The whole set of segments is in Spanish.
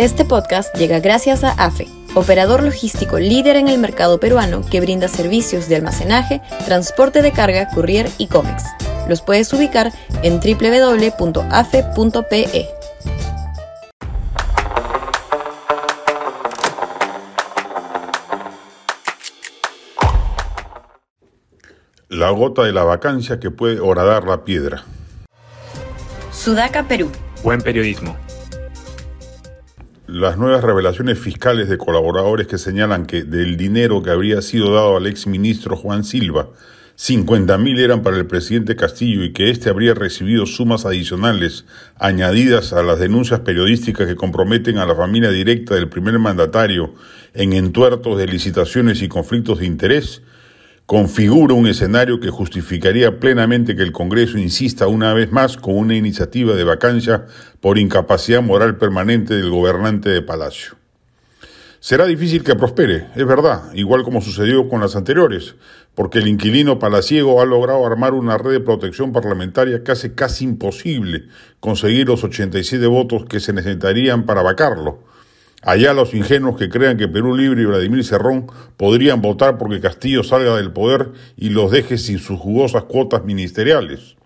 Este podcast llega gracias a AFE, operador logístico líder en el mercado peruano que brinda servicios de almacenaje, transporte de carga, courier y cómics. Los puedes ubicar en www.afe.pe. La gota de la vacancia que puede horadar la piedra. Sudaca, Perú. Buen periodismo las nuevas revelaciones fiscales de colaboradores que señalan que del dinero que habría sido dado al exministro Juan Silva, 50 mil eran para el presidente Castillo y que éste habría recibido sumas adicionales añadidas a las denuncias periodísticas que comprometen a la familia directa del primer mandatario en entuertos de licitaciones y conflictos de interés, configura un escenario que justificaría plenamente que el Congreso insista una vez más con una iniciativa de vacancia por incapacidad moral permanente del gobernante de Palacio. Será difícil que prospere, es verdad, igual como sucedió con las anteriores, porque el inquilino palaciego ha logrado armar una red de protección parlamentaria que hace casi imposible conseguir los 87 votos que se necesitarían para vacarlo Allá los ingenuos que crean que Perú Libre y Vladimir Cerrón podrían votar porque Castillo salga del poder y los deje sin sus jugosas cuotas ministeriales.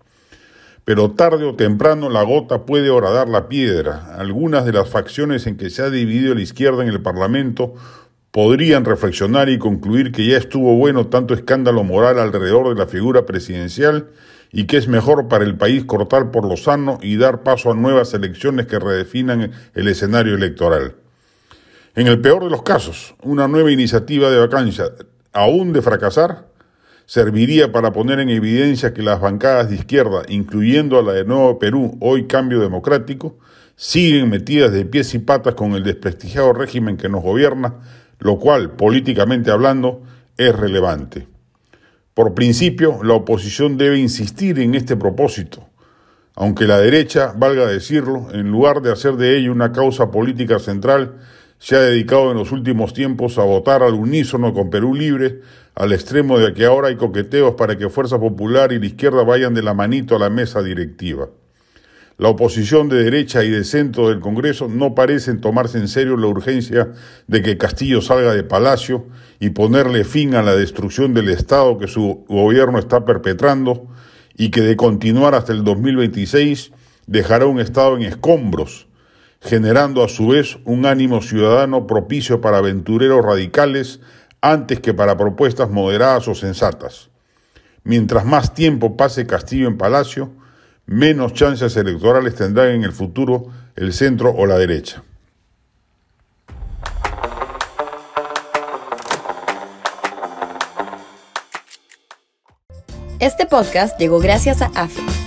Pero tarde o temprano la gota puede horadar la piedra. Algunas de las facciones en que se ha dividido la izquierda en el Parlamento podrían reflexionar y concluir que ya estuvo bueno tanto escándalo moral alrededor de la figura presidencial y que es mejor para el país cortar por lo sano y dar paso a nuevas elecciones que redefinan el escenario electoral. En el peor de los casos, una nueva iniciativa de vacancia, aún de fracasar, serviría para poner en evidencia que las bancadas de izquierda, incluyendo a la de Nuevo Perú, hoy Cambio Democrático, siguen metidas de pies y patas con el desprestigiado régimen que nos gobierna, lo cual, políticamente hablando, es relevante. Por principio, la oposición debe insistir en este propósito, aunque la derecha, valga decirlo, en lugar de hacer de ello una causa política central, se ha dedicado en los últimos tiempos a votar al unísono con Perú Libre, al extremo de que ahora hay coqueteos para que Fuerza Popular y la izquierda vayan de la manito a la mesa directiva. La oposición de derecha y de centro del Congreso no parecen tomarse en serio la urgencia de que Castillo salga de Palacio y ponerle fin a la destrucción del Estado que su gobierno está perpetrando y que de continuar hasta el 2026 dejará un Estado en escombros, generando a su vez un ánimo ciudadano propicio para aventureros radicales antes que para propuestas moderadas o sensatas. Mientras más tiempo pase Castillo en Palacio, menos chances electorales tendrán en el futuro el centro o la derecha. Este podcast llegó gracias a AFE,